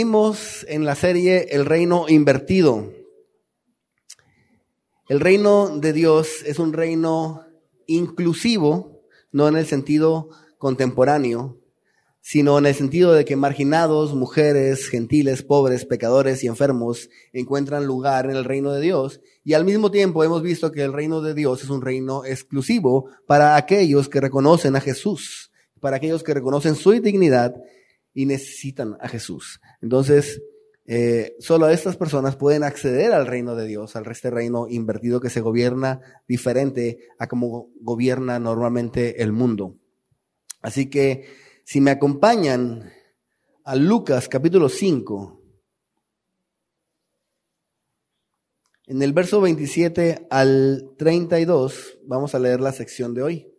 Seguimos en la serie El reino invertido. El reino de Dios es un reino inclusivo, no en el sentido contemporáneo, sino en el sentido de que marginados, mujeres, gentiles, pobres, pecadores y enfermos encuentran lugar en el reino de Dios. Y al mismo tiempo hemos visto que el reino de Dios es un reino exclusivo para aquellos que reconocen a Jesús, para aquellos que reconocen su dignidad y necesitan a Jesús. Entonces, eh, solo estas personas pueden acceder al reino de Dios, al este reino invertido que se gobierna diferente a como gobierna normalmente el mundo. Así que si me acompañan a Lucas capítulo 5, en el verso 27 al 32, vamos a leer la sección de hoy.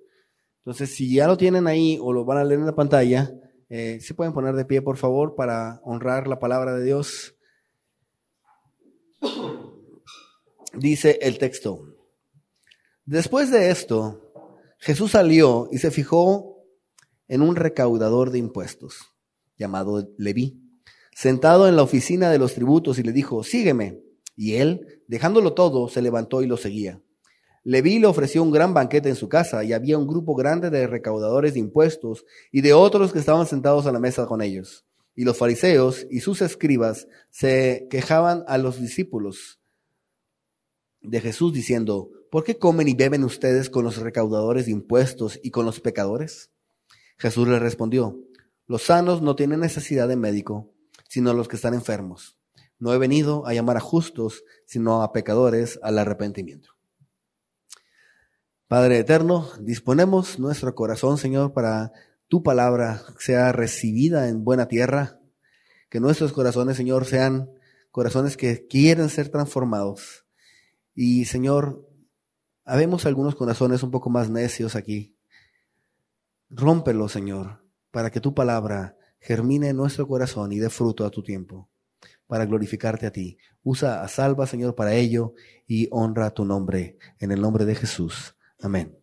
Entonces, si ya lo tienen ahí o lo van a leer en la pantalla, eh, ¿Se pueden poner de pie, por favor, para honrar la palabra de Dios? Dice el texto. Después de esto, Jesús salió y se fijó en un recaudador de impuestos, llamado Leví, sentado en la oficina de los tributos y le dijo, sígueme. Y él, dejándolo todo, se levantó y lo seguía. Leví le ofreció un gran banquete en su casa y había un grupo grande de recaudadores de impuestos y de otros que estaban sentados a la mesa con ellos. Y los fariseos y sus escribas se quejaban a los discípulos de Jesús diciendo, ¿por qué comen y beben ustedes con los recaudadores de impuestos y con los pecadores? Jesús les respondió, los sanos no tienen necesidad de médico, sino los que están enfermos. No he venido a llamar a justos, sino a pecadores al arrepentimiento. Padre eterno, disponemos nuestro corazón, Señor, para tu palabra sea recibida en buena tierra, que nuestros corazones, Señor, sean corazones que quieren ser transformados. Y, Señor, habemos algunos corazones un poco más necios aquí. Rómpelo, Señor, para que tu palabra germine en nuestro corazón y dé fruto a tu tiempo, para glorificarte a ti. Usa a salva, Señor, para ello y honra tu nombre, en el nombre de Jesús. Amén.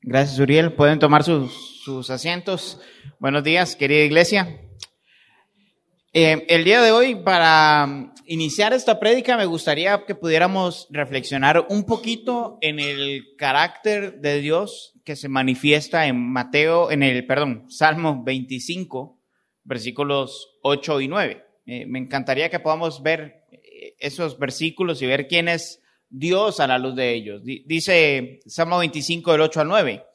Gracias, Uriel. Pueden tomar sus, sus asientos. Buenos días, querida iglesia. Eh, el día de hoy, para iniciar esta prédica, me gustaría que pudiéramos reflexionar un poquito en el carácter de Dios que se manifiesta en Mateo, en el, perdón, Salmo 25, versículos 8 y 9. Eh, me encantaría que podamos ver eh, esos versículos y ver quién es Dios a la luz de ellos. Dice Salmo 25 del 8 al 9.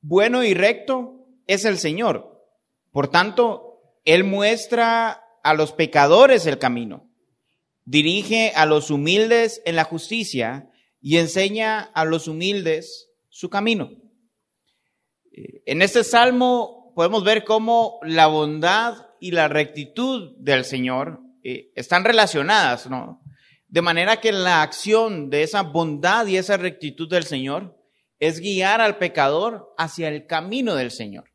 Bueno y recto es el Señor. Por tanto, Él muestra a los pecadores el camino. Dirige a los humildes en la justicia y enseña a los humildes su camino. Eh, en este salmo podemos ver cómo la bondad y la rectitud del Señor eh, están relacionadas, ¿no? De manera que la acción de esa bondad y esa rectitud del Señor es guiar al pecador hacia el camino del Señor.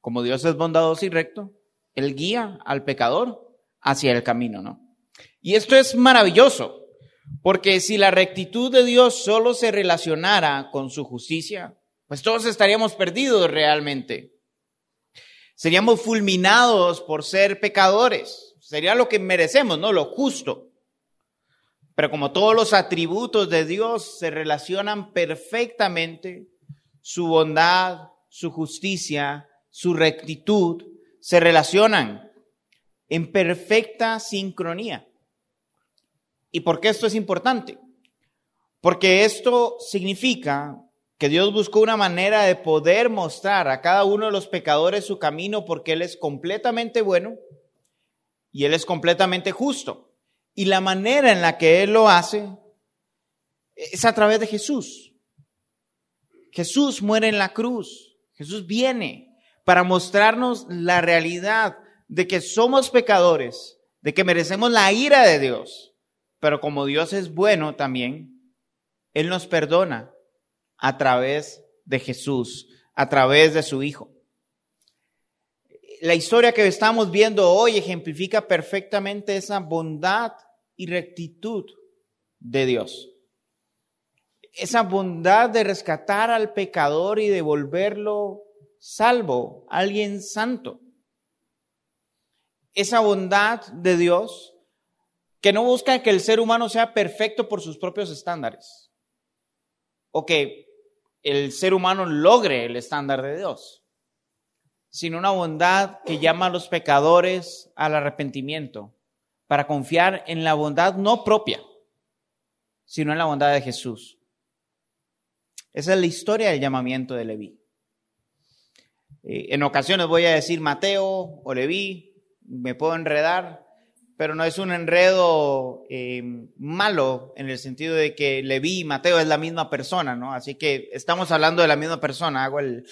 Como Dios es bondadoso y recto, Él guía al pecador hacia el camino, ¿no? Y esto es maravilloso, porque si la rectitud de Dios solo se relacionara con su justicia, pues todos estaríamos perdidos realmente. Seríamos fulminados por ser pecadores. Sería lo que merecemos, ¿no? Lo justo. Pero como todos los atributos de Dios se relacionan perfectamente, su bondad, su justicia, su rectitud, se relacionan en perfecta sincronía. ¿Y por qué esto es importante? Porque esto significa que Dios buscó una manera de poder mostrar a cada uno de los pecadores su camino porque Él es completamente bueno y Él es completamente justo. Y la manera en la que Él lo hace es a través de Jesús. Jesús muere en la cruz. Jesús viene para mostrarnos la realidad de que somos pecadores, de que merecemos la ira de Dios. Pero como Dios es bueno también, Él nos perdona a través de Jesús, a través de su Hijo. La historia que estamos viendo hoy ejemplifica perfectamente esa bondad y rectitud de Dios. Esa bondad de rescatar al pecador y devolverlo salvo, alguien santo. Esa bondad de Dios que no busca que el ser humano sea perfecto por sus propios estándares o que el ser humano logre el estándar de Dios, sino una bondad que llama a los pecadores al arrepentimiento, para confiar en la bondad no propia, sino en la bondad de Jesús. Esa es la historia del llamamiento de Leví. Eh, en ocasiones voy a decir Mateo o Leví, me puedo enredar, pero no es un enredo eh, malo en el sentido de que Leví y Mateo es la misma persona, ¿no? Así que estamos hablando de la misma persona, hago el,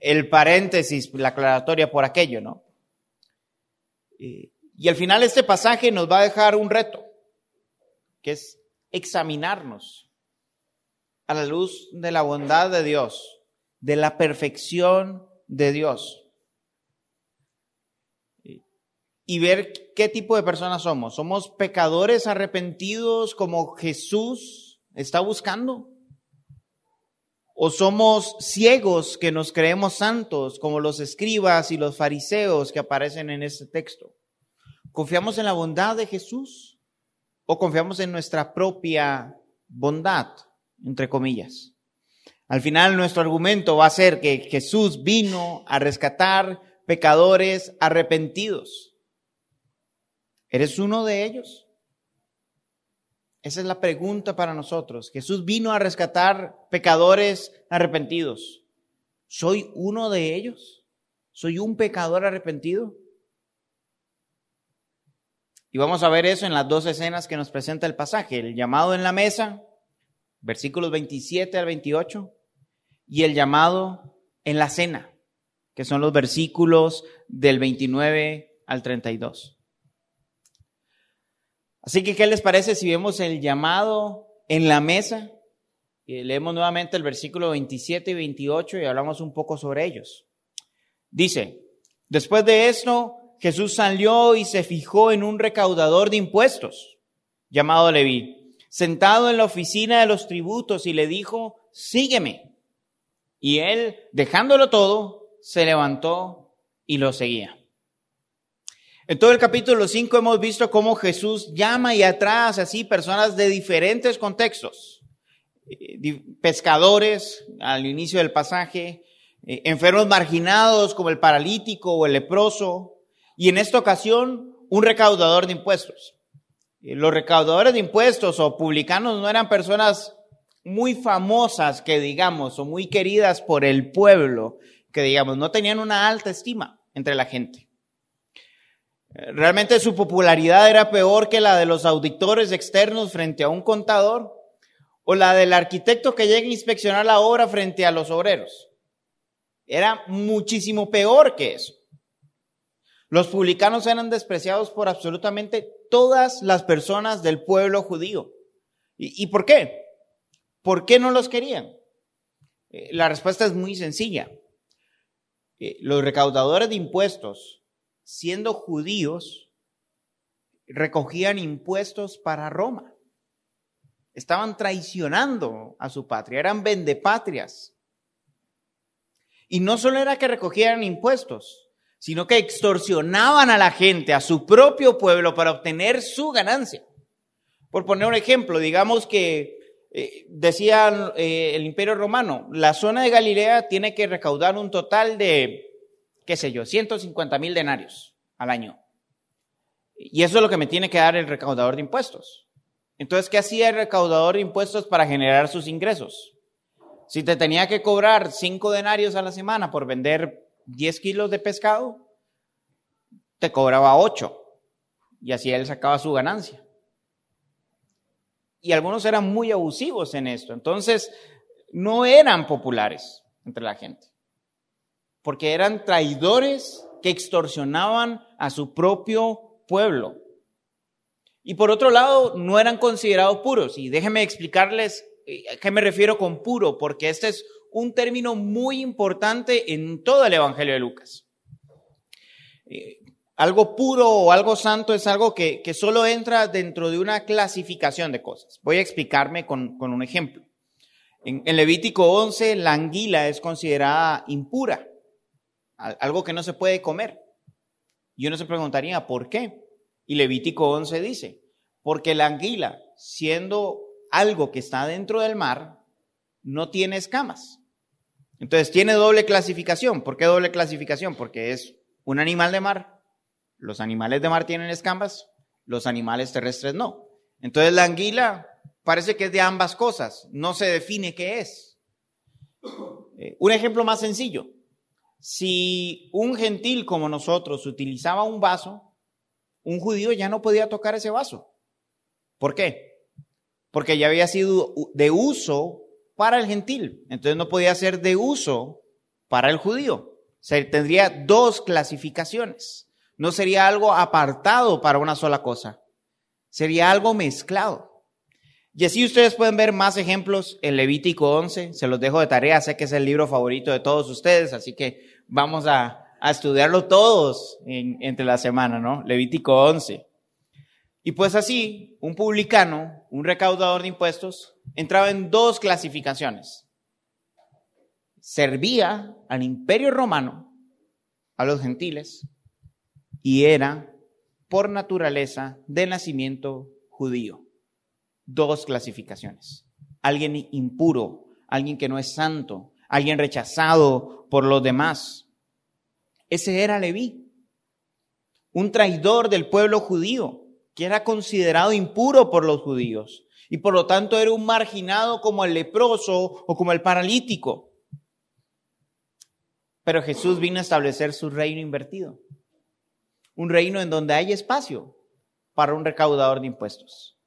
el paréntesis, la aclaratoria por aquello, ¿no? Eh, y al final este pasaje nos va a dejar un reto, que es examinarnos a la luz de la bondad de Dios, de la perfección de Dios y ver qué tipo de personas somos. ¿Somos pecadores arrepentidos como Jesús está buscando? ¿O somos ciegos que nos creemos santos como los escribas y los fariseos que aparecen en este texto? ¿Confiamos en la bondad de Jesús o confiamos en nuestra propia bondad, entre comillas? Al final nuestro argumento va a ser que Jesús vino a rescatar pecadores arrepentidos ¿Eres uno de ellos? Esa es la pregunta para nosotros. Jesús vino a rescatar pecadores arrepentidos. ¿Soy uno de ellos? ¿Soy un pecador arrepentido? Y vamos a ver eso en las dos escenas que nos presenta el pasaje. El llamado en la mesa, versículos 27 al 28, y el llamado en la cena, que son los versículos del 29 al 32. Así que, ¿qué les parece si vemos el llamado en la mesa? Y leemos nuevamente el versículo 27 y 28 y hablamos un poco sobre ellos. Dice, después de esto, Jesús salió y se fijó en un recaudador de impuestos, llamado Leví, sentado en la oficina de los tributos y le dijo, sígueme. Y él, dejándolo todo, se levantó y lo seguía. En todo el capítulo 5 hemos visto cómo Jesús llama y atrae así personas de diferentes contextos. Eh, pescadores al inicio del pasaje, eh, enfermos marginados como el paralítico o el leproso, y en esta ocasión un recaudador de impuestos. Eh, los recaudadores de impuestos o publicanos no eran personas muy famosas que digamos, o muy queridas por el pueblo, que digamos, no tenían una alta estima entre la gente. Realmente su popularidad era peor que la de los auditores externos frente a un contador o la del arquitecto que llega a inspeccionar la obra frente a los obreros. Era muchísimo peor que eso. Los publicanos eran despreciados por absolutamente todas las personas del pueblo judío. ¿Y, por qué? ¿Por qué no los querían? Eh, la respuesta es muy sencilla. Eh, los recaudadores de impuestos siendo judíos, recogían impuestos para Roma. Estaban traicionando a su patria, eran vendepatrias. Y no solo era que recogieran impuestos, sino que extorsionaban a la gente, a su propio pueblo, para obtener su ganancia. Por poner un ejemplo, digamos que eh, decía eh, el imperio romano, la zona de Galilea tiene que recaudar un total de qué sé yo, 150 mil denarios al año. Y eso es lo que me tiene que dar el recaudador de impuestos. Entonces, ¿qué hacía el recaudador de impuestos para generar sus ingresos? Si te tenía que cobrar cinco denarios a la semana por vender 10 kilos de pescado, te cobraba 8 y así él sacaba su ganancia. Y algunos eran muy abusivos en esto, entonces no eran populares entre la gente, porque eran traidores que extorsionaban a su propio pueblo. Y por otro lado, no eran considerados puros. Y déjenme explicarles eh, a qué me refiero con puro, porque este es un término muy importante en todo el Evangelio de Lucas. Eh, algo puro o algo santo es algo que, solo entra dentro de una clasificación de cosas. Voy a explicarme con, un ejemplo. En, en, Levítico 11, la anguila es considerada impura, algo que no se puede comer. Y uno se preguntaría, ¿por qué? Y Levítico 11 dice, porque la anguila, siendo algo que está dentro del mar, no tiene escamas. Entonces tiene doble clasificación. ¿Por qué doble clasificación? Porque es un animal de mar. Los animales de mar tienen escamas, los animales terrestres no. Entonces la anguila parece que es de ambas cosas, no se define qué es. Eh, un ejemplo más sencillo. Si un gentil como nosotros utilizaba un vaso, un judío ya no podía tocar ese vaso. ¿Por qué? Porque ya había sido de uso para el gentil, entonces no podía ser de uso para el judío. O sea, tendría dos clasificaciones. No sería algo apartado para una sola cosa, sería algo mezclado. Y así ustedes pueden ver más ejemplos en Levítico 11, se los dejo de tarea, sé que es el libro favorito de todos ustedes, así que vamos a, estudiarlo todos entre la semana, ¿no? Levítico 11. Y pues así, un publicano, un recaudador de impuestos, entraba en dos clasificaciones. Servía al imperio romano, a los gentiles, y era por naturaleza de nacimiento judío. Dos clasificaciones. Alguien impuro, alguien que no es santo, alguien rechazado por los demás. Ese era Leví, un traidor del pueblo judío, que era considerado impuro por los judíos y por lo tanto era un marginado como el leproso o como el paralítico. Pero Jesús vino a establecer su reino invertido, un reino en donde hay espacio para un recaudador de impuestos.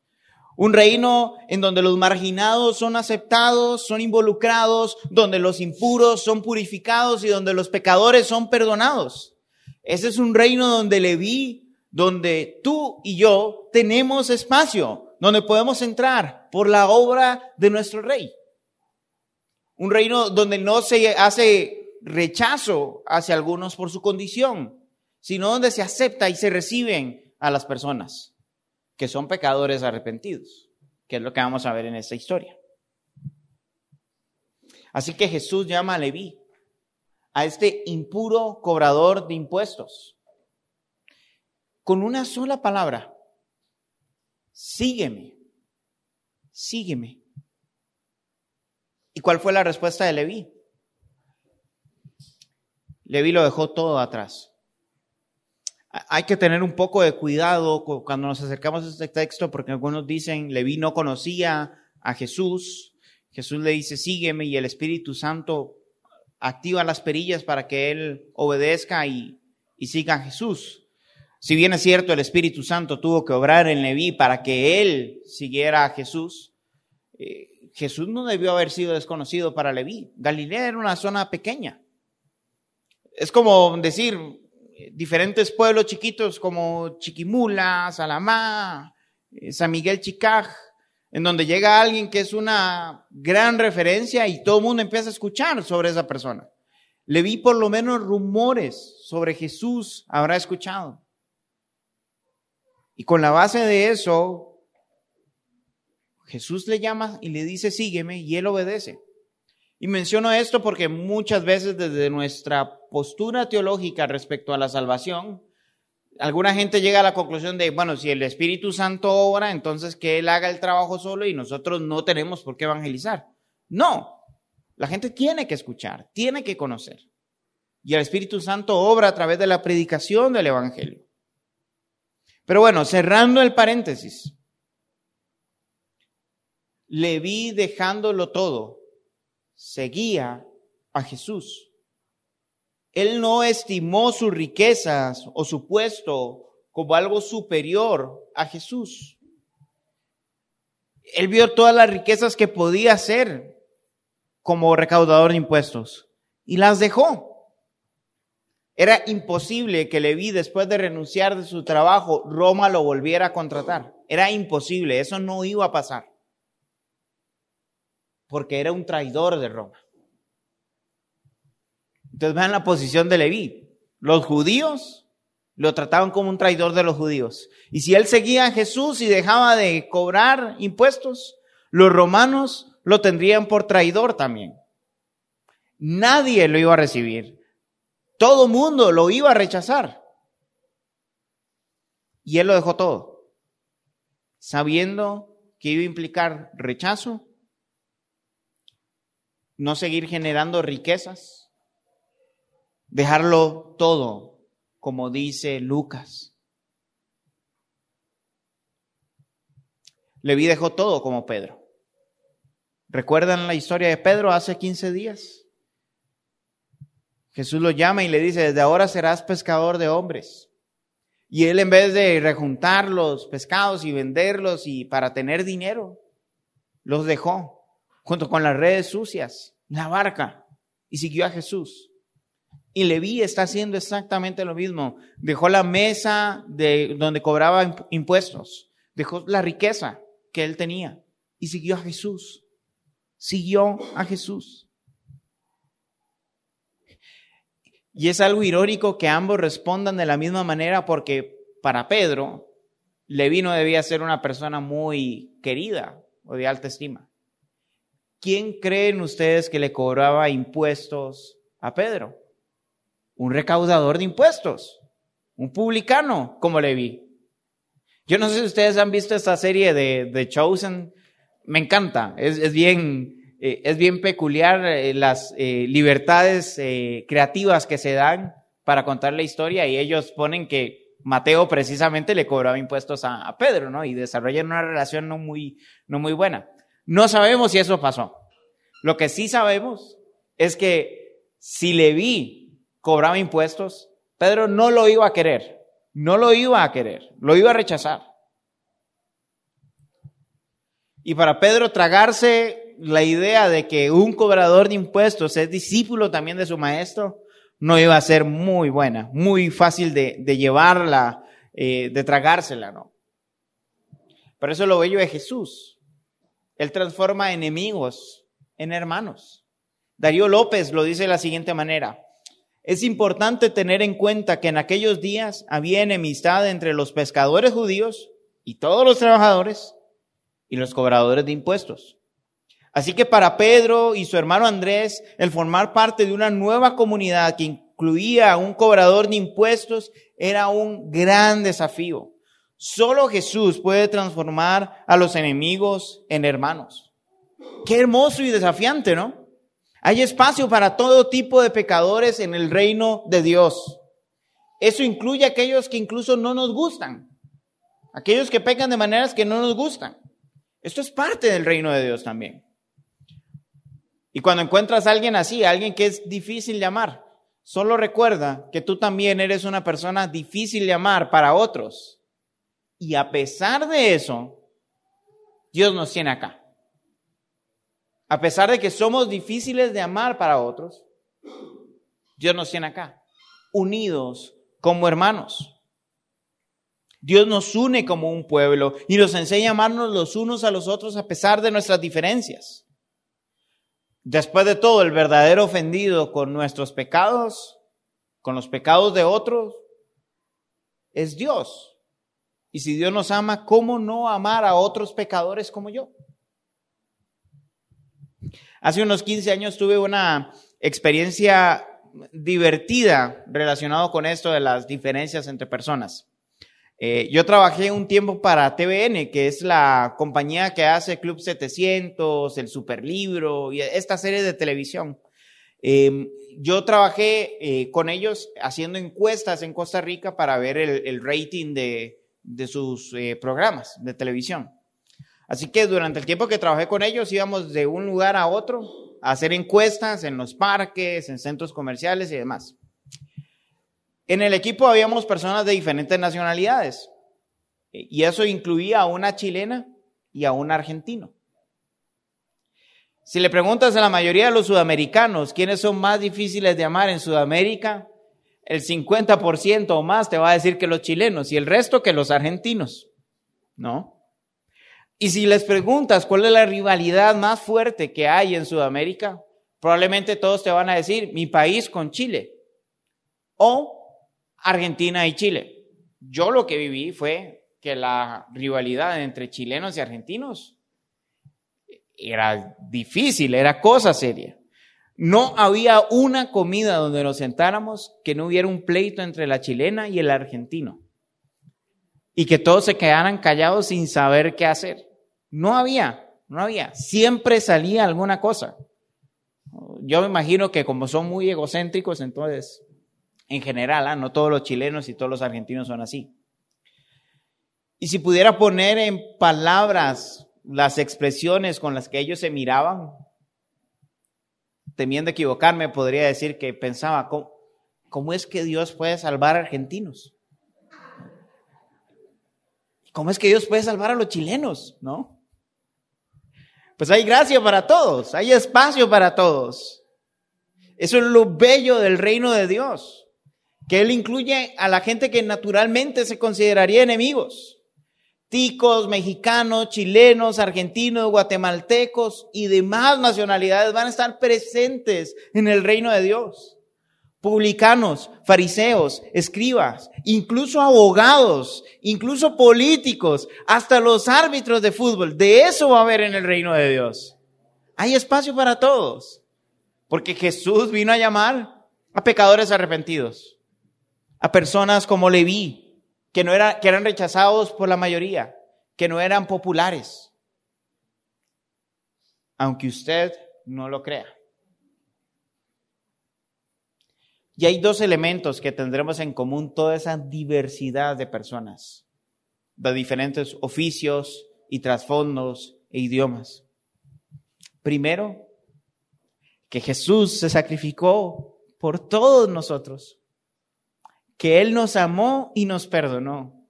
Un reino en donde los marginados son aceptados, son involucrados, donde los impuros son purificados y donde los pecadores son perdonados. Ese es un reino donde Leví donde tú y yo tenemos espacio, donde podemos entrar por la obra de nuestro rey. Un reino donde no se hace rechazo hacia algunos por su condición, sino donde se acepta y se reciben a las personas que son pecadores arrepentidos, que es lo que vamos a ver en esta historia. Así que Jesús llama a Leví, a este impuro cobrador de impuestos con una sola palabra, sígueme, sígueme. ¿Y cuál fue la respuesta de Leví? Leví lo dejó todo atrás. Hay que tener un poco de cuidado cuando nos acercamos a este texto porque algunos dicen, Leví no conocía a Jesús. Jesús le dice, sígueme y el Espíritu Santo activa las perillas para que él obedezca y, siga a Jesús. Si bien es cierto, el Espíritu Santo tuvo que obrar en Leví para que él siguiera a Jesús, eh, Jesús no debió haber sido desconocido para Leví. Galilea era una zona pequeña. Es como decir, diferentes pueblos chiquitos como Chiquimula, Salamá, eh, San Miguel Chicaj, en donde llega alguien que es una gran referencia y todo el mundo empieza a escuchar sobre esa persona. Leví por lo menos rumores sobre Jesús habrá escuchado. Y con la base de eso, Jesús le llama y le dice, sígueme, y él obedece. Y menciono esto porque muchas veces desde nuestra postura teológica respecto a la salvación, alguna gente llega a la conclusión de, bueno, si el Espíritu Santo obra, entonces que Él haga el trabajo solo y nosotros no tenemos por qué evangelizar. No, la gente tiene que escuchar, tiene que conocer. Y el Espíritu Santo obra a través de la predicación del Evangelio. Pero bueno, cerrando el paréntesis, le vi dejándolo todo, seguía a Jesús. Él no estimó sus riquezas o su puesto como algo superior a Jesús. Él vio todas las riquezas que podía hacer como recaudador de impuestos y las dejó. Era imposible que Leví, después de renunciar de su trabajo, Roma lo volviera a contratar. Era imposible, eso no iba a pasar. Porque era un traidor de Roma. Entonces vean la posición de Leví. Los judíos lo trataban como un traidor de los judíos. Y si él seguía a Jesús y dejaba de cobrar impuestos, los romanos lo tendrían por traidor también. Nadie lo iba a recibir. Todo mundo lo iba a rechazar. Y él lo dejó todo, sabiendo que iba a implicar rechazo, no seguir generando riquezas, dejarlo todo, como dice Lucas. Leví dejó todo como Pedro. ¿Recuerdan la historia de Pedro hace 15 días? Jesús lo llama y le dice, desde ahora serás pescador de hombres. Y él en vez de rejuntar los pescados y venderlos y para tener dinero, los dejó junto con las redes sucias, la barca, y siguió a Jesús. Y Leví está haciendo exactamente lo mismo. Dejó la mesa de donde cobraba impuestos, dejó la riqueza que él tenía y siguió a Jesús. Siguió a Jesús. Y es algo irónico que ambos respondan de la misma manera porque para Pedro, Leví no debía ser una persona muy querida o de alta estima. ¿Quién creen ustedes que le cobraba impuestos a Pedro? Un recaudador de impuestos, un publicano como Levi. Yo no sé si ustedes han visto esta serie de, de Chosen, me encanta, es, bien, eh, es bien peculiar eh, las eh, libertades creativas que se dan para contar la historia y ellos ponen que Mateo precisamente le cobraba impuestos a, a, Pedro, ¿no? Y desarrollan una relación no muy, no muy buena. No sabemos si eso pasó. Lo que sí sabemos es que si Leví cobraba impuestos, Pedro no lo iba a querer, no lo iba a querer, lo iba a rechazar. Y para Pedro tragarse la idea de que un cobrador de impuestos es discípulo también de su maestro, no iba a ser muy buena, muy fácil de, llevarla, eh, de tragársela, ¿no? Por eso lo bello de Jesús. Él transforma enemigos en hermanos. Darío López lo dice de la siguiente manera. Es importante tener en cuenta que en aquellos días había enemistad entre los pescadores judíos y todos los trabajadores y los cobradores de impuestos. Así que para Pedro y su hermano Andrés, el formar parte de una nueva comunidad que incluía a un cobrador de impuestos era un gran desafío. Solo Jesús puede transformar a los enemigos en hermanos. Qué hermoso y desafiante, ¿no? Hay espacio para todo tipo de pecadores en el reino de Dios. Eso incluye a aquellos que incluso no nos gustan, aquellos que pecan de maneras que no nos gustan. Esto es parte del reino de Dios también. Y cuando encuentras a alguien así, alguien que es difícil de amar, solo recuerda que tú también eres una persona difícil de amar para otros. Y a pesar de eso, Dios nos tiene acá. A pesar de que somos difíciles de amar para otros, Dios nos tiene acá, unidos como hermanos. Dios nos une como un pueblo y nos enseña a amarnos los unos a los otros a pesar de nuestras diferencias. Después de todo, el verdadero ofendido con nuestros pecados, con los pecados de otros, es Dios. Y si Dios nos ama, ¿cómo no amar a otros pecadores como yo? Hace unos 15 años tuve una experiencia divertida relacionado con esto de las diferencias entre personas. Eh, yo trabajé un tiempo para TVN, que es la compañía que hace Club 700, el Superlibro y esta serie de televisión. Em, yo trabajé eh, con ellos haciendo encuestas en Costa Rica para ver el, rating de, sus eh, programas de televisión. Así que durante el tiempo que trabajé con ellos íbamos de un lugar a otro a hacer encuestas en los parques, en centros comerciales y demás. En el equipo habíamos personas de diferentes nacionalidades y eso incluía a una chilena y a un argentino. Si le preguntas a la mayoría de los sudamericanos quiénes son más difíciles de amar en Sudamérica, el 50% o más te va a decir que los chilenos y el resto que los argentinos. ¿No? Y si les preguntas cuál es la rivalidad más fuerte que hay en Sudamérica, probablemente todos te van a decir mi país con Chile o Argentina y Chile. Yo lo que viví fue que la rivalidad entre chilenos y argentinos era difícil, era cosa seria. No había una comida donde nos sentáramos que no hubiera un pleito entre la chilena y el argentino. Y que todos se quedaran callados sin saber qué hacer. No había, no había. Siempre salía alguna cosa. Yo me imagino que como son muy egocéntricos, entonces, en general, ¿ah? no todos los chilenos y todos los argentinos son así. Y si pudiera poner en palabras las expresiones con las que ellos se miraban, temiendo equivocarme, podría decir que pensaba, ¿cómo, es que Dios puede salvar a argentinos? ¿Cómo es que Dios puede salvar a los chilenos? ¿No? Pues hay gracia para todos, hay espacio para todos. Eso es lo bello del reino de Dios, que Él incluye a la gente que naturalmente se consideraría enemigos ticos, mexicanos, chilenos, argentinos, guatemaltecos y demás nacionalidades van a estar presentes en el reino de Dios. Publicanos, fariseos, escribas, incluso abogados, incluso políticos, hasta los árbitros de fútbol. De eso va a haber en el reino de Dios. Hay espacio para todos. Porque Jesús vino a llamar a pecadores arrepentidos, a personas como Leví, que, no que eran rechazados por la mayoría, que no eran populares, aunque usted no lo crea. Y hay dos elementos que tendremos en común toda esa diversidad de personas, de diferentes oficios y trasfondos e idiomas. Primero, que Jesús se sacrificó por todos nosotros que Él nos amó y nos perdonó.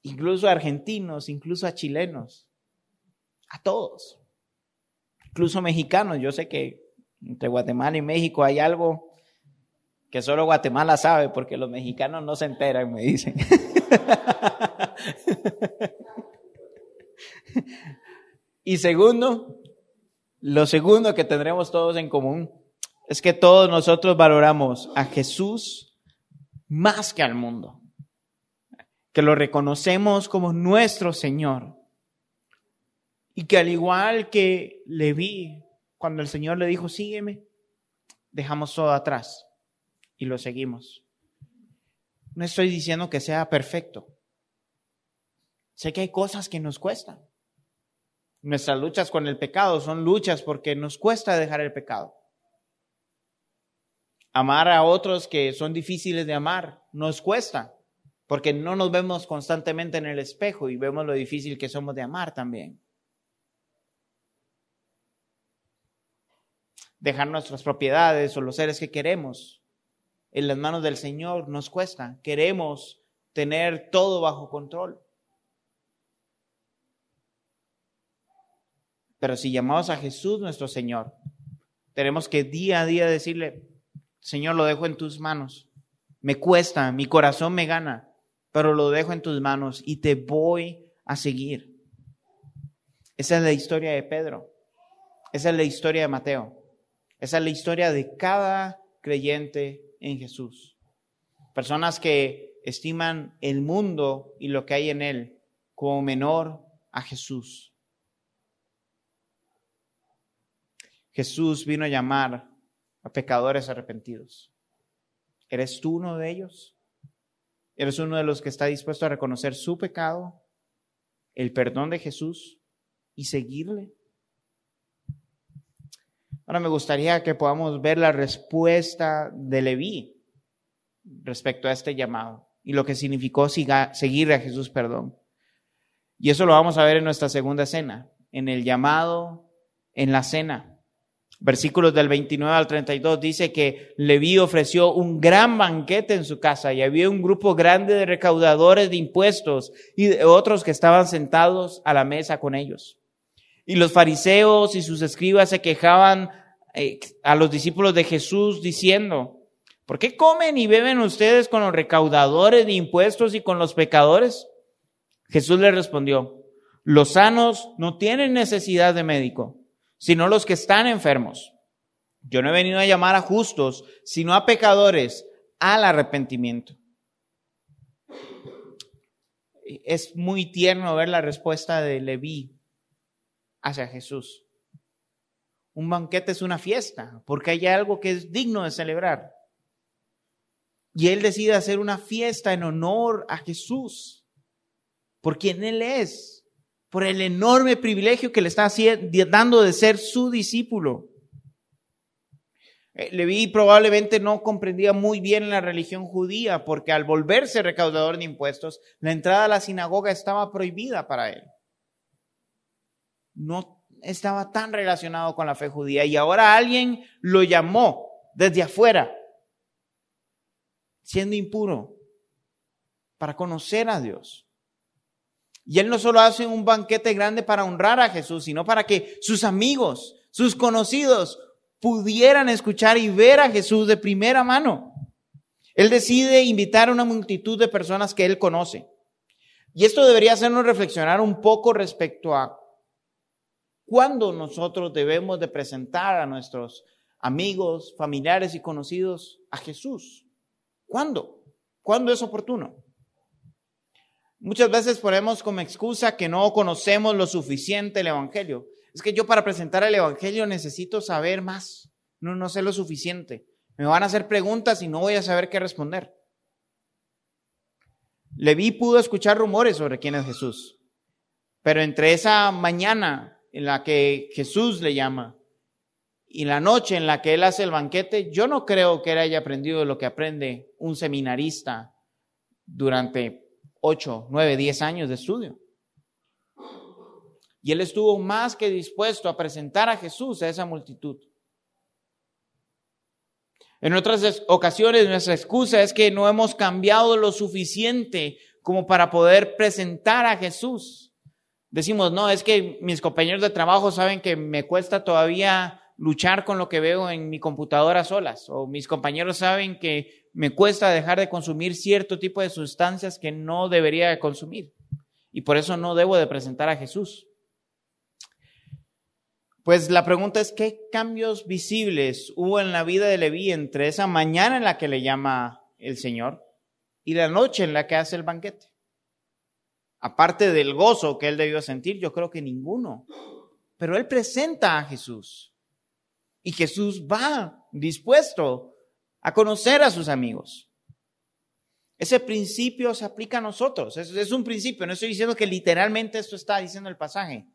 Incluso a argentinos, incluso a chilenos, a todos, incluso mexicanos. Yo sé que entre Guatemala y México hay algo que solo Guatemala sabe porque los mexicanos no se enteran, me dicen. y segundo, lo segundo que tendremos todos en común es que todos nosotros valoramos a Jesús más que al mundo, que lo reconocemos como nuestro Señor y que al igual que le vi cuando el Señor le dijo, sígueme, dejamos todo atrás y lo seguimos. No estoy diciendo que sea perfecto. Sé que hay cosas que nos cuestan. Nuestras luchas con el pecado son luchas porque nos cuesta dejar el pecado. Amar a otros que son difíciles de amar nos cuesta, porque no nos vemos constantemente en el espejo y vemos lo difícil que somos de amar también. Dejar nuestras propiedades o los seres que queremos en las manos del Señor nos cuesta. Queremos tener todo bajo control. Pero si llamamos a Jesús nuestro Señor, tenemos que día a día decirle, Señor, lo dejo en tus manos. Me cuesta, mi corazón me gana, pero lo dejo en tus manos y te voy a seguir. Esa es la historia de Pedro. Esa es la historia de Mateo. Esa es la historia de cada creyente en Jesús. Personas que estiman el mundo y lo que hay en él como menor a Jesús. Jesús vino a llamar a pecadores arrepentidos. ¿Eres tú uno de ellos? ¿Eres uno de los que está dispuesto a reconocer su pecado, el perdón de Jesús y seguirle? Ahora me gustaría que podamos ver la respuesta de Leví respecto a este llamado y lo que significó seguir a Jesús perdón. Y eso lo vamos a ver en nuestra segunda cena, en el llamado, en la cena. Versículos del 29 al 32 dice que Leví ofreció un gran banquete en su casa y había un grupo grande de recaudadores de impuestos y otros que estaban sentados a la mesa con ellos. Y los fariseos y sus escribas se quejaban eh, a los discípulos de Jesús diciendo, ¿por qué comen y beben ustedes con los recaudadores de impuestos y con los pecadores? Jesús les respondió, los sanos no tienen necesidad de médico sino los que están enfermos. Yo no he venido a llamar a justos, sino a pecadores al arrepentimiento. Es muy tierno ver la respuesta de Leví hacia Jesús. Un banquete es una fiesta, porque hay algo que es digno de celebrar. Y él decide hacer una fiesta en honor a Jesús, por quien él es por el enorme privilegio que le está dando de ser su discípulo. Eh, Leví probablemente no comprendía muy bien la religión judía porque al volverse recaudador de impuestos, la entrada a la sinagoga estaba prohibida para él. No estaba tan relacionado con la fe judía y ahora alguien lo llamó desde afuera, siendo impuro, para conocer a Dios. Y él no solo hace un banquete grande para honrar a Jesús, sino para que sus amigos, sus conocidos, pudieran escuchar y ver a Jesús de primera mano. Él decide invitar a una multitud de personas que él conoce. Y esto debería hacernos reflexionar un poco respecto a cuándo nosotros debemos de presentar a nuestros amigos, familiares y conocidos a Jesús. ¿Cuándo? ¿Cuándo es oportuno? Muchas veces ponemos como excusa que no conocemos lo suficiente el Evangelio. Es que yo para presentar el Evangelio necesito saber más. No, no sé lo suficiente. Me van a hacer preguntas y no voy a saber qué responder. Leví pudo escuchar rumores sobre quién es Jesús. Pero entre esa mañana en la que Jesús le llama y la noche en la que él hace el banquete, yo no creo que él haya aprendido lo que aprende un seminarista durante 8, 9, 10 años de estudio. Y él estuvo más que dispuesto a presentar a Jesús a esa multitud. En otras ocasiones nuestra excusa es que no hemos cambiado lo suficiente como para poder presentar a Jesús. Decimos, no, es que mis compañeros de trabajo saben que me cuesta todavía luchar con lo que veo en mi computadora solas, o mis compañeros saben que me cuesta dejar de consumir cierto tipo de sustancias que no debería de consumir. Y por eso no debo de presentar a Jesús. Pues la pregunta es, ¿qué cambios visibles hubo en la vida de Leví entre esa mañana en la que le llama el Señor y la noche en la que hace el banquete? Aparte del gozo que él debió sentir, yo creo que ninguno. Pero él presenta a Jesús. Y Jesús va dispuesto a conocer a sus amigos. Ese principio se aplica a nosotros. Es, es un principio. No estoy diciendo que literalmente esto está diciendo el pasaje.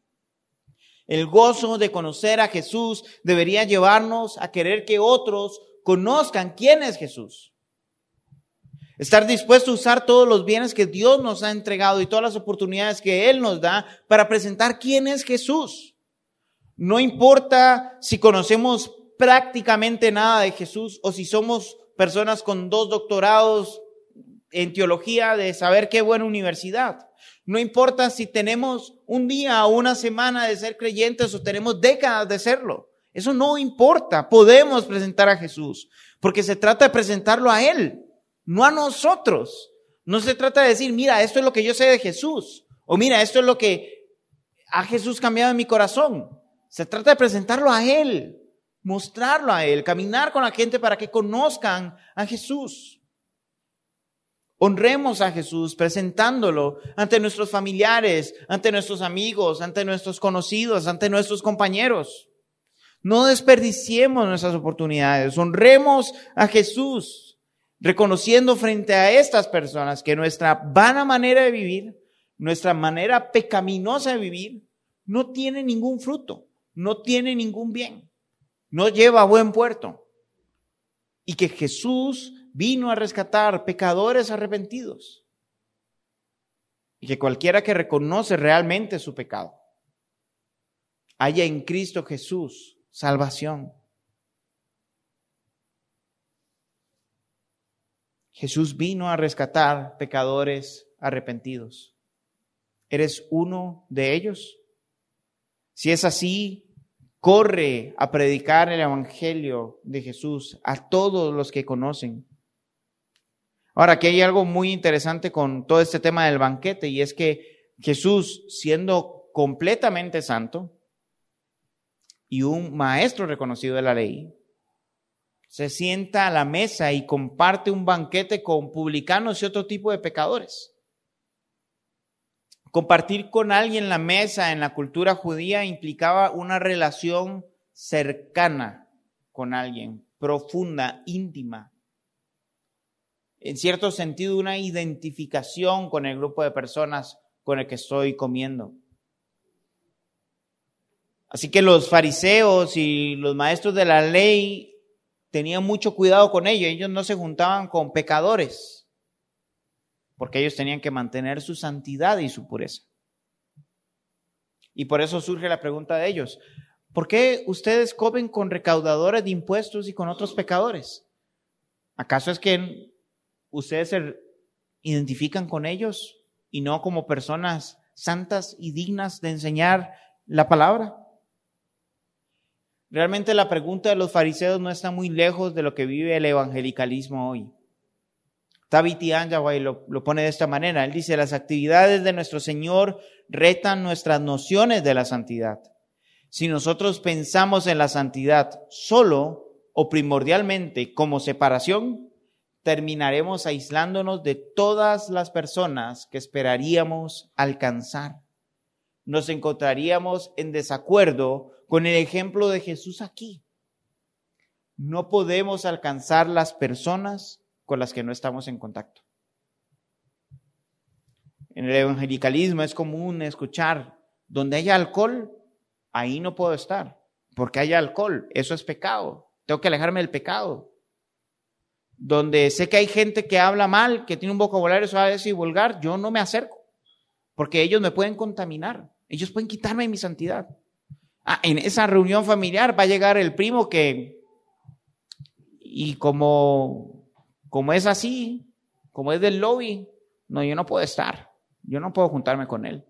El gozo de conocer a Jesús debería llevarnos a querer que otros conozcan quién es Jesús. Estar dispuesto a usar todos los bienes que Dios nos ha entregado y todas las oportunidades que Él nos da para presentar quién es Jesús. No importa si conocemos prácticamente nada de Jesús o si somos personas con dos doctorados en teología de saber qué buena universidad. No importa si tenemos un día o una semana de ser creyentes o tenemos décadas de serlo. Eso no importa. Podemos presentar a Jesús porque se trata de presentarlo a Él, no a nosotros. No se trata de decir, mira, esto es lo que yo sé de Jesús o mira, esto es lo que ha Jesús cambiado en mi corazón. Se trata de presentarlo a Él mostrarlo a Él, caminar con la gente para que conozcan a Jesús. Honremos a Jesús presentándolo ante nuestros familiares, ante nuestros amigos, ante nuestros conocidos, ante nuestros compañeros. No desperdiciemos nuestras oportunidades. Honremos a Jesús, reconociendo frente a estas personas que nuestra vana manera de vivir, nuestra manera pecaminosa de vivir, no tiene ningún fruto, no tiene ningún bien no lleva a buen puerto. Y que Jesús vino a rescatar pecadores arrepentidos. Y que cualquiera que reconoce realmente su pecado, haya en Cristo Jesús salvación. Jesús vino a rescatar pecadores arrepentidos. ¿Eres uno de ellos? Si es así, corre a predicar el Evangelio de Jesús a todos los que conocen. Ahora, aquí hay algo muy interesante con todo este tema del banquete y es que Jesús, siendo completamente santo y un maestro reconocido de la ley, se sienta a la mesa y comparte un banquete con publicanos y otro tipo de pecadores. Compartir con alguien la mesa en la cultura judía implicaba una relación cercana con alguien, profunda, íntima. En cierto sentido, una identificación con el grupo de personas con el que estoy comiendo. Así que los fariseos y los maestros de la ley tenían mucho cuidado con ello. Ellos no se juntaban con pecadores porque ellos tenían que mantener su santidad y su pureza. Y por eso surge la pregunta de ellos, ¿por qué ustedes comen con recaudadores de impuestos y con otros pecadores? ¿Acaso es que ustedes se identifican con ellos y no como personas santas y dignas de enseñar la palabra? Realmente la pregunta de los fariseos no está muy lejos de lo que vive el evangelicalismo hoy. Tabiti Anjaway lo, lo pone de esta manera. Él dice, las actividades de nuestro Señor retan nuestras nociones de la santidad. Si nosotros pensamos en la santidad solo o primordialmente como separación, terminaremos aislándonos de todas las personas que esperaríamos alcanzar. Nos encontraríamos en desacuerdo con el ejemplo de Jesús aquí. No podemos alcanzar las personas con las que no estamos en contacto. En el evangelicalismo es común escuchar, donde haya alcohol, ahí no puedo estar, porque haya alcohol, eso es pecado, tengo que alejarme del pecado. Donde sé que hay gente que habla mal, que tiene un vocabulario suave y vulgar, yo no me acerco, porque ellos me pueden contaminar, ellos pueden quitarme mi santidad. Ah, en esa reunión familiar va a llegar el primo que, y como como es así, como es del lobby, no, yo no puedo estar, yo no puedo juntarme con él.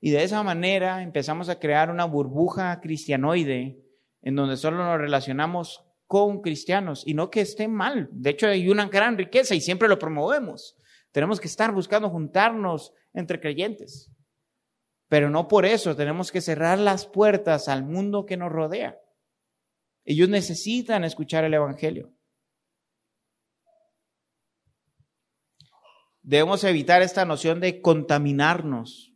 Y de esa manera empezamos a crear una burbuja cristianoide en donde solo nos relacionamos con cristianos y no que esté mal. De hecho, hay una gran riqueza y siempre lo promovemos. Tenemos que estar buscando juntarnos entre creyentes. Pero no por eso tenemos que cerrar las puertas al mundo que nos rodea. Ellos necesitan escuchar el Evangelio. Debemos evitar esta noción de contaminarnos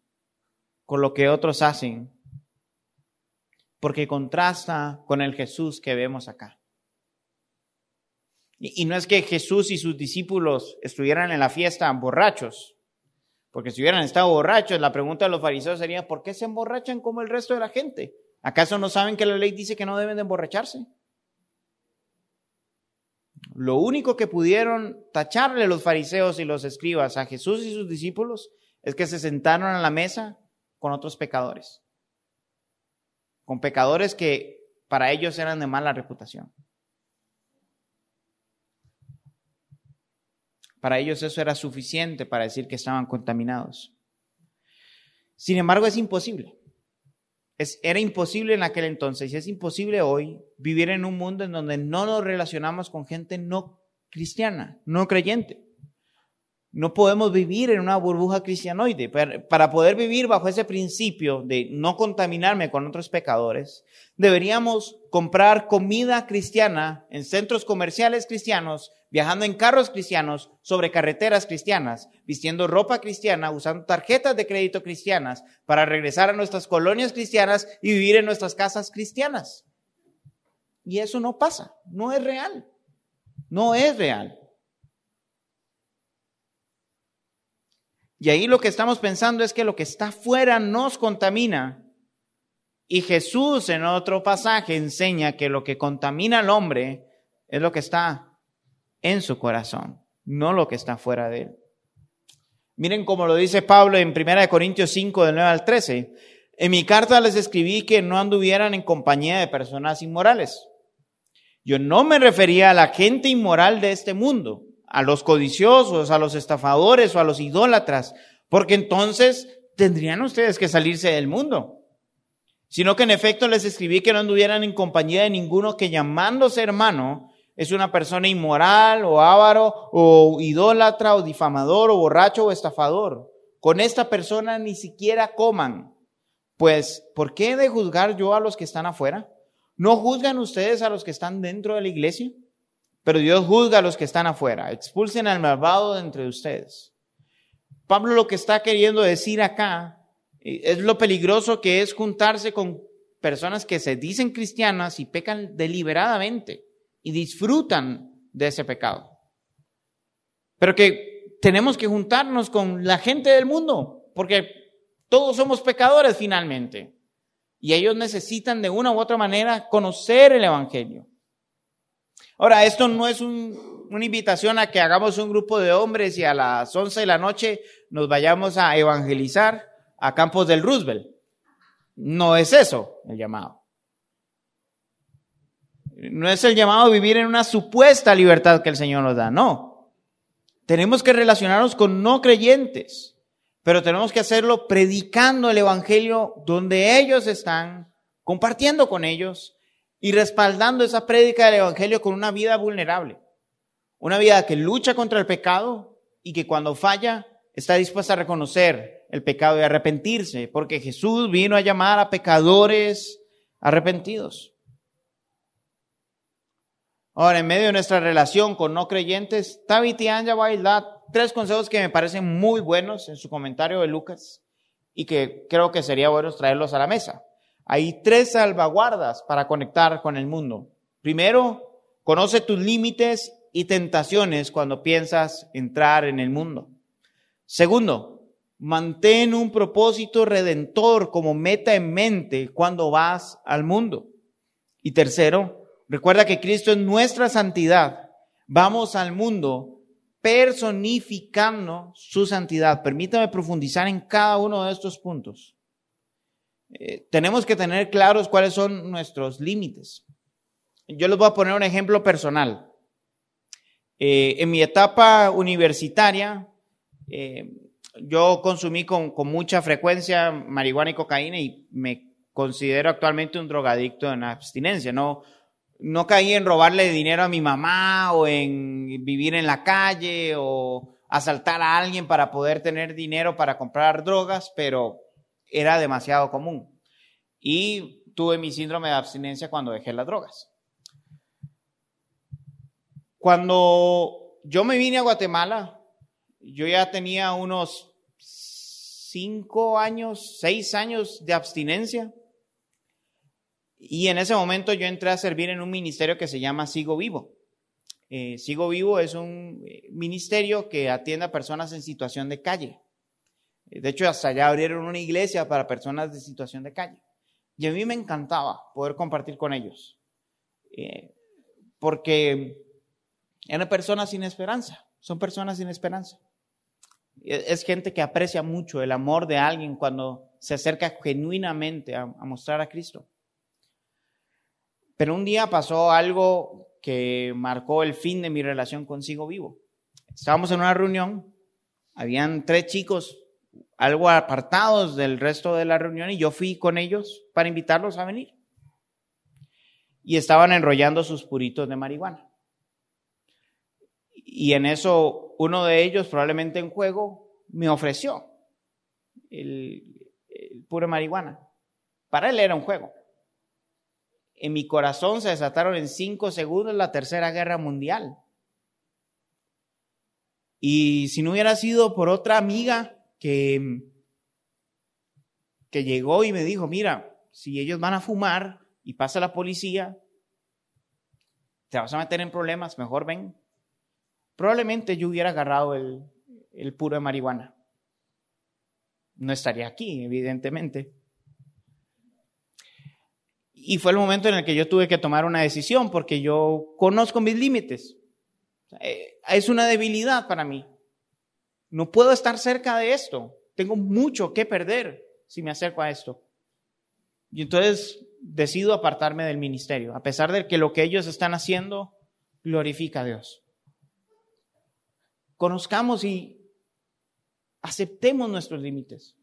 con lo que otros hacen, porque contrasta con el Jesús que vemos acá. Y, no es que Jesús y sus discípulos estuvieran en la fiesta borrachos, porque si hubieran estado borrachos, la pregunta de los fariseos sería, ¿por qué se emborrachan como el resto de la gente? ¿Acaso no saben que la ley dice que no deben de emborracharse? Lo único que pudieron tacharle los fariseos y los escribas a Jesús y sus discípulos es que se sentaron a la mesa con otros pecadores, con pecadores que para ellos eran de mala reputación. Para ellos eso era suficiente para decir que estaban contaminados. Sin embargo, es imposible era imposible en aquel entonces y es imposible hoy vivir en un mundo en donde no nos relacionamos con gente no cristiana, no creyente. No podemos vivir en una burbuja cristianoide. Para poder vivir bajo ese principio de no contaminarme con otros pecadores, deberíamos comprar comida cristiana en centros comerciales cristianos, viajando en carros cristianos, sobre carreteras cristianas, vistiendo ropa cristiana, usando tarjetas de crédito cristianas para regresar a nuestras colonias cristianas y vivir en nuestras casas cristianas. Y eso no pasa, no es real. No es real. Y ahí lo que estamos pensando es que lo que está afuera nos contamina. Y Jesús en otro pasaje enseña que lo que contamina al hombre es lo que está en su corazón, no lo que está fuera de él. Miren cómo lo dice Pablo en 1 Corintios 5, del 9 al 13. En mi carta les escribí que no anduvieran en compañía de personas inmorales. Yo no me refería a la gente inmoral de este mundo, a los codiciosos, a los estafadores o a los idólatras, porque entonces tendrían ustedes que salirse del mundo. Sino que en efecto les escribí que no anduvieran en compañía de ninguno que llamándose hermano es una persona inmoral o avaro o idólatra o difamador o borracho o estafador. Con esta persona ni siquiera coman. Pues, ¿por qué he de juzgar yo a los que están afuera? ¿No juzgan ustedes a los que están dentro de la iglesia? Pero Dios juzga a los que están afuera. Expulsen al malvado de entre ustedes. Pablo lo que está queriendo decir acá es lo peligroso que es juntarse con personas que se dicen cristianas y pecan deliberadamente y disfrutan de ese pecado. Pero que tenemos que juntarnos con la gente del mundo, porque todos somos pecadores finalmente. Y ellos necesitan de una u otra manera conocer el Evangelio. Ahora, esto no es una invitación a que hagamos un grupo de hombres y a las 11 de la noche nos vayamos a evangelizar a Campos del Roosevelt. No es eso el llamado. No es el llamado a vivir en una supuesta libertad que el Señor nos da, no. Tenemos que relacionarnos con no creyentes pero tenemos que hacerlo predicando el Evangelio donde ellos están, compartiendo con ellos y respaldando esa prédica del Evangelio con una vida vulnerable. Una vida que lucha contra el pecado y que cuando falla está dispuesta a reconocer el pecado y arrepentirse, porque Jesús vino a llamar a pecadores arrepentidos. Ahora, en medio de nuestra relación con no creyentes, Tabit y Anja tres consejos que me parecen muy buenos en su comentario de Lucas y que creo que sería bueno traerlos a la mesa. Hay tres salvaguardas para conectar con el mundo. Primero, conoce tus límites y tentaciones cuando piensas entrar en el mundo. Segundo, mantén un propósito redentor como meta en mente cuando vas al mundo. Y tercero, recuerda que Cristo es nuestra santidad. Vamos al mundo personificando su santidad. Permítame profundizar en cada uno de estos puntos. Eh, tenemos que tener claros cuáles son nuestros límites. Yo les voy a poner un ejemplo personal. Eh, en mi etapa universitaria, eh, yo consumí con, con, mucha frecuencia marihuana y cocaína y me considero actualmente un drogadicto en abstinencia. No, no caí en robarle dinero a mi mamá o en vivir en la calle o asaltar a alguien para poder tener dinero para comprar drogas, pero era demasiado común. Y tuve mi síndrome de abstinencia cuando dejé las drogas. Cuando yo me vine a Guatemala, yo ya tenía unos cinco años, seis años de abstinencia. Y en ese momento yo entré a servir en un ministerio que se llama Sigo Vivo. Eh, Sigo Vivo es un eh, ministerio que atiende a personas en situación de calle. De hecho, hasta allá abrieron una iglesia para personas de situación de calle. Y a mí me encantaba poder compartir con ellos. Eh, porque eran personas sin esperanza. Son personas sin esperanza. Es gente que aprecia mucho el amor de alguien cuando se acerca genuinamente a mostrar a Cristo. Pero un día pasó algo que marcó el fin de mi relación consigo vivo. Estábamos en una reunión, habían tres chicos algo apartados del resto de la reunión y yo fui con ellos para invitarlos a venir. Y estaban enrollando sus puritos de marihuana. Y en eso uno de ellos, probablemente en juego, me ofreció el, puro marihuana. Para él era un juego en mi corazón se desataron en cinco segundos la Tercera Guerra Mundial. Y si no hubiera sido por otra amiga que, que llegó y me dijo, mira, si ellos van a fumar y pasa la policía, te vas a meter en problemas, mejor ven. Probablemente yo hubiera agarrado el, el puro de marihuana. No estaría aquí, evidentemente. Y fue el momento en el que yo tuve que tomar una decisión porque yo conozco mis límites. Eh, es una debilidad para mí. No puedo estar cerca de esto. Tengo mucho que perder si me acerco a esto. Y entonces decido apartarme del ministerio, a pesar de que lo que ellos están haciendo glorifica a Dios. Conozcamos y aceptemos nuestros límites.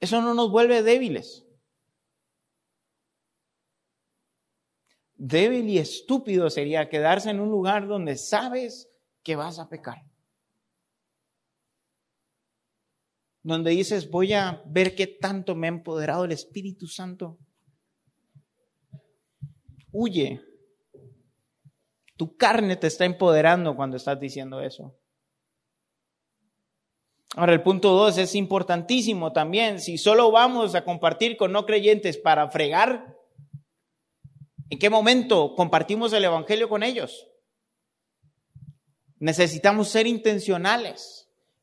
Eso no nos vuelve débiles. Débil y estúpido sería quedarse en un lugar donde sabes que vas a pecar. Donde dices, voy a ver qué tanto me ha empoderado el Espíritu Santo. Huye. Tu carne te está empoderando cuando estás diciendo eso. Ahora, el punto dos es importantísimo también. Si solo vamos a compartir con no creyentes para fregar, ¿en qué momento compartimos el Evangelio con ellos? Necesitamos ser intencionales.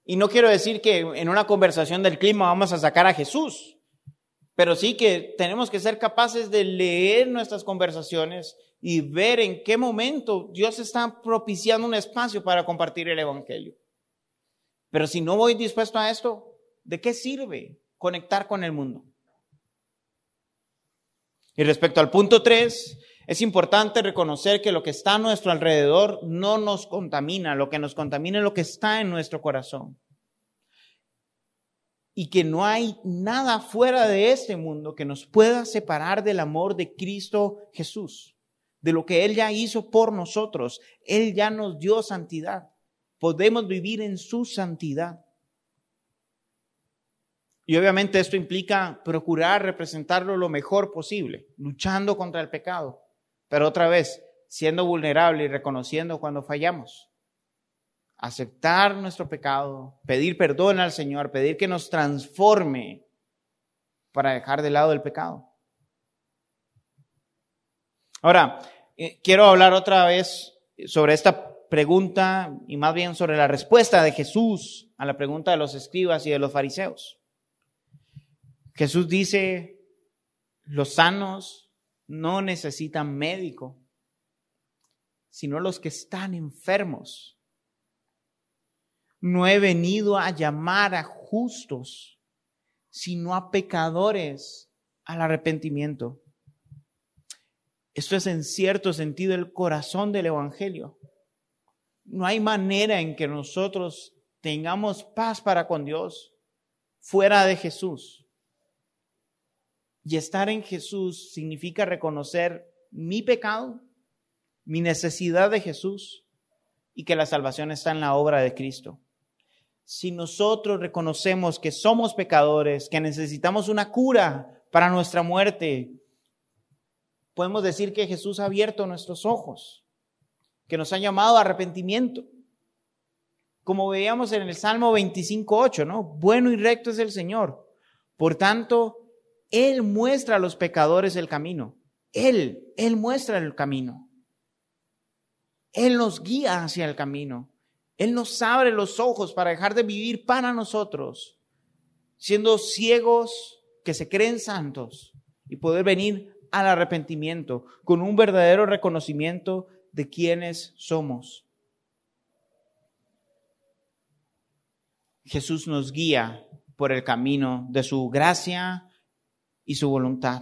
Y no quiero decir que en una conversación del clima vamos a sacar a Jesús, pero sí que tenemos que ser capaces de leer nuestras conversaciones y ver en qué momento Dios está propiciando un espacio para compartir el Evangelio. Pero si no voy dispuesto a esto, ¿de qué sirve conectar con el mundo? Y respecto al punto 3, es importante reconocer que lo que está a nuestro alrededor no nos contamina, lo que nos contamina es lo que está en nuestro corazón. Y que no hay nada fuera de este mundo que nos pueda separar del amor de Cristo Jesús, de lo que Él ya hizo por nosotros. Él ya nos dio santidad podemos vivir en su santidad. Y obviamente esto implica procurar representarlo lo mejor posible, luchando contra el pecado, pero otra vez, siendo vulnerable y reconociendo cuando fallamos. Aceptar nuestro pecado, pedir perdón al Señor, pedir que nos transforme para dejar de lado el pecado. Ahora, eh, quiero hablar otra vez sobre esta pregunta y más bien sobre la respuesta de Jesús a la pregunta de los escribas y de los fariseos. Jesús dice, los sanos no necesitan médico, sino los que están enfermos. No he venido a llamar a justos, sino a pecadores al arrepentimiento. Esto es en cierto sentido el corazón del Evangelio. No hay manera en que nosotros tengamos paz para con Dios fuera de Jesús. Y estar en Jesús significa reconocer mi pecado, mi necesidad de Jesús y que la salvación está en la obra de Cristo. Si nosotros reconocemos que somos pecadores, que necesitamos una cura para nuestra muerte, podemos decir que Jesús ha abierto nuestros ojos que nos han llamado a arrepentimiento. Como veíamos en el Salmo 25.8, ¿no? Bueno y recto es el Señor. Por tanto, Él muestra a los pecadores el camino. Él, Él muestra el camino. Él nos guía hacia el camino. Él nos abre los ojos para dejar de vivir para nosotros, siendo ciegos que se creen santos y poder venir al arrepentimiento con un verdadero reconocimiento de quienes somos. Jesús nos guía por el camino de su gracia y su voluntad.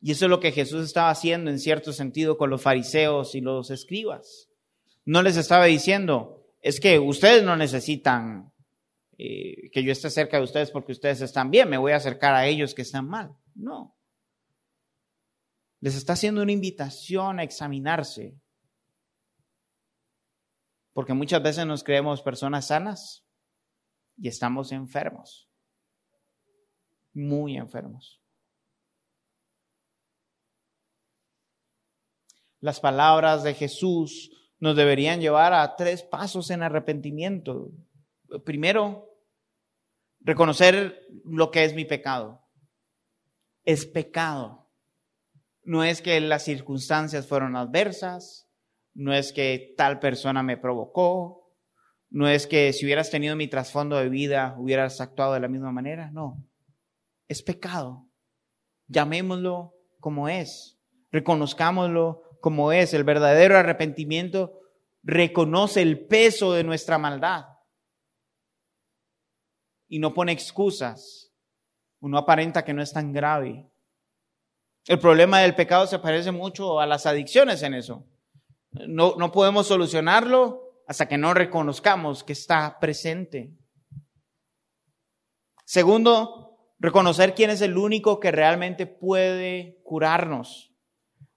Y eso es lo que Jesús estaba haciendo en cierto sentido con los fariseos y los escribas. No les estaba diciendo, es que ustedes no necesitan eh, que yo esté cerca de ustedes porque ustedes están bien, me voy a acercar a ellos que están mal. No les está haciendo una invitación a examinarse. Porque muchas veces nos creemos personas sanas y estamos enfermos, muy enfermos. Las palabras de Jesús nos deberían llevar a tres pasos en arrepentimiento. Primero, reconocer lo que es mi pecado. Es pecado no es que las circunstancias fueron adversas, no es que tal persona me provocó, no es que si hubieras tenido mi trasfondo de vida hubieras actuado de la misma manera, no. Es pecado. Llamémoslo como es. Reconozcámoslo como es. El verdadero arrepentimiento reconoce el peso de nuestra maldad y no pone excusas Uno aparenta que no es tan grave. El problema del pecado se parece mucho a las adicciones en eso. No, no podemos solucionarlo hasta que no reconozcamos que está presente. Segundo, reconocer quién es el único que realmente puede curarnos.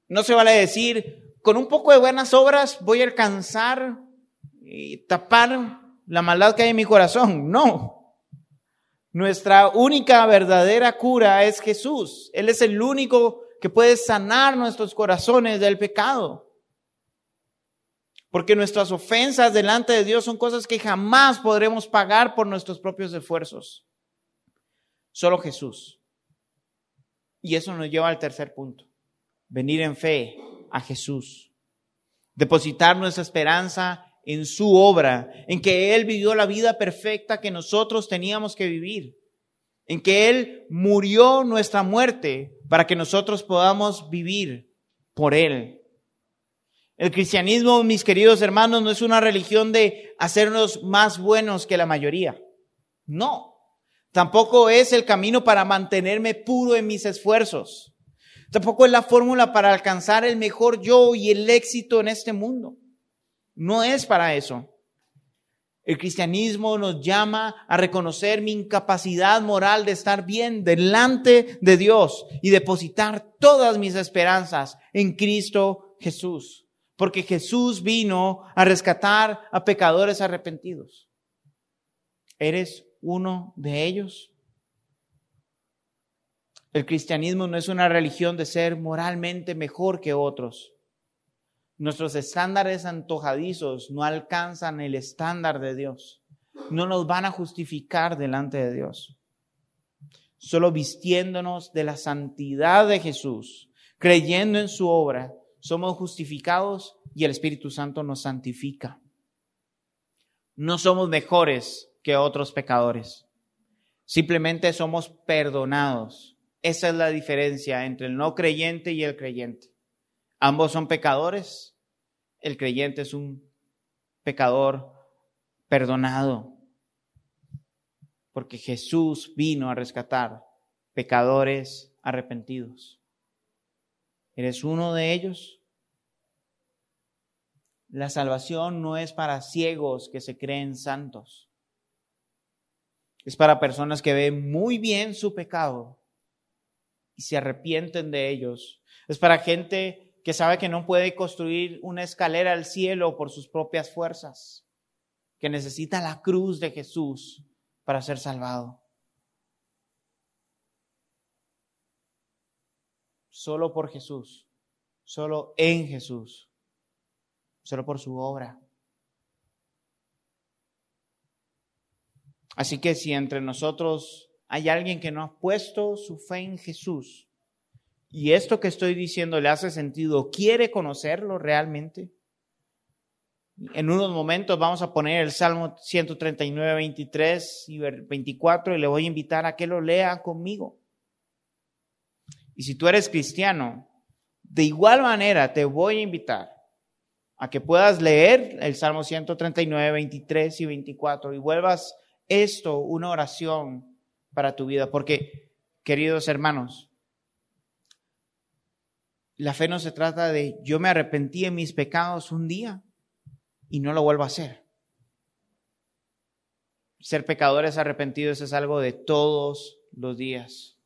No se vale decir, con un poco de buenas obras voy a alcanzar y tapar la maldad que hay en mi corazón. No. Nuestra única verdadera cura es Jesús. Él es el único que puede sanar nuestros corazones del pecado. Porque nuestras ofensas delante de Dios son cosas que jamás podremos pagar por nuestros propios esfuerzos. Solo Jesús. Y eso nos lleva al tercer punto. Venir en fe a Jesús. Depositar nuestra esperanza en su obra, en que Él vivió la vida perfecta que nosotros teníamos que vivir, en que Él murió nuestra muerte para que nosotros podamos vivir por Él. El cristianismo, mis queridos hermanos, no es una religión de hacernos más buenos que la mayoría. No. Tampoco es el camino para mantenerme puro en mis esfuerzos. Tampoco es la fórmula para alcanzar el mejor yo y el éxito en este mundo. No es para eso. El cristianismo nos llama a reconocer mi incapacidad moral de estar bien delante de Dios y depositar todas mis esperanzas en Cristo Jesús. Porque Jesús vino a rescatar a pecadores arrepentidos. ¿Eres uno de ellos? El cristianismo no es una religión de ser moralmente mejor que otros. Nuestros estándares antojadizos no alcanzan el estándar de Dios. No nos van a justificar delante de Dios. Solo vistiéndonos de la santidad de Jesús, creyendo en su obra, somos justificados y el Espíritu Santo nos santifica. No somos mejores que otros pecadores. Simplemente somos perdonados. Esa es la diferencia entre el no creyente y el creyente. Ambos son pecadores. El creyente es un pecador perdonado. Porque Jesús vino a rescatar pecadores arrepentidos. ¿Eres uno de ellos? La salvación no es para ciegos que se creen santos. Es para personas que ven muy bien su pecado y se arrepienten de ellos. Es para gente que sabe que no puede construir una escalera al cielo por sus propias fuerzas, que necesita la cruz de Jesús para ser salvado. Solo por Jesús, solo en Jesús, solo por su obra. Así que si entre nosotros hay alguien que no ha puesto su fe en Jesús, y esto que estoy diciendo le hace sentido, quiere conocerlo realmente. En unos momentos vamos a poner el Salmo 139, 23 y 24 y le voy a invitar a que lo lea conmigo. Y si tú eres cristiano, de igual manera te voy a invitar a que puedas leer el Salmo 139, 23 y 24 y vuelvas esto una oración para tu vida. Porque, queridos hermanos, la fe no se trata de yo me arrepentí en mis pecados un día y no lo vuelvo a hacer. Ser pecadores arrepentidos es algo de todos los días.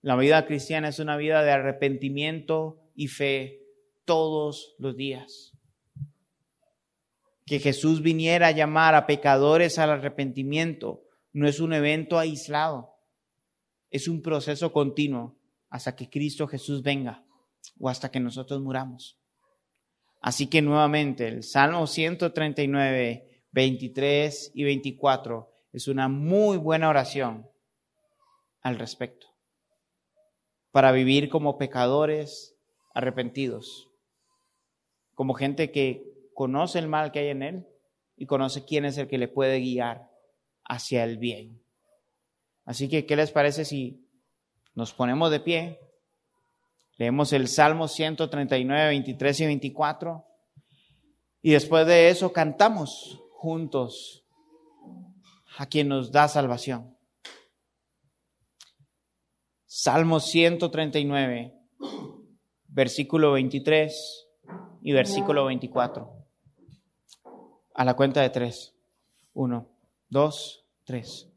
La vida cristiana es una vida de arrepentimiento y fe todos los días. Que Jesús viniera a llamar a pecadores al arrepentimiento no es un evento aislado, es un proceso continuo hasta que Cristo Jesús venga o hasta que nosotros muramos. Así que nuevamente el Salmo 139, 23 y 24 es una muy buena oración al respecto para vivir como pecadores arrepentidos, como gente que conoce el mal que hay en él y conoce quién es el que le puede guiar hacia el bien. Así que, ¿qué les parece si nos ponemos de pie? Leemos el Salmo 139, 23 y 24. Y después de eso cantamos juntos a quien nos da salvación. Salmo 139, versículo 23 y versículo 24. A la cuenta de tres. Uno, dos, tres.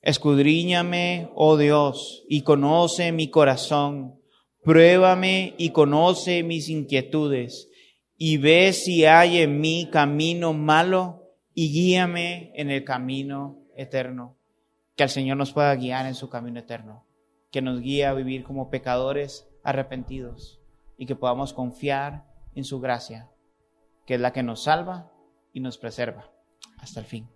Escudriñame, oh Dios, y conoce mi corazón. Pruébame y conoce mis inquietudes, y ve si hay en mí camino malo, y guíame en el camino eterno. Que el Señor nos pueda guiar en su camino eterno, que nos guíe a vivir como pecadores arrepentidos y que podamos confiar en su gracia, que es la que nos salva y nos preserva hasta el fin.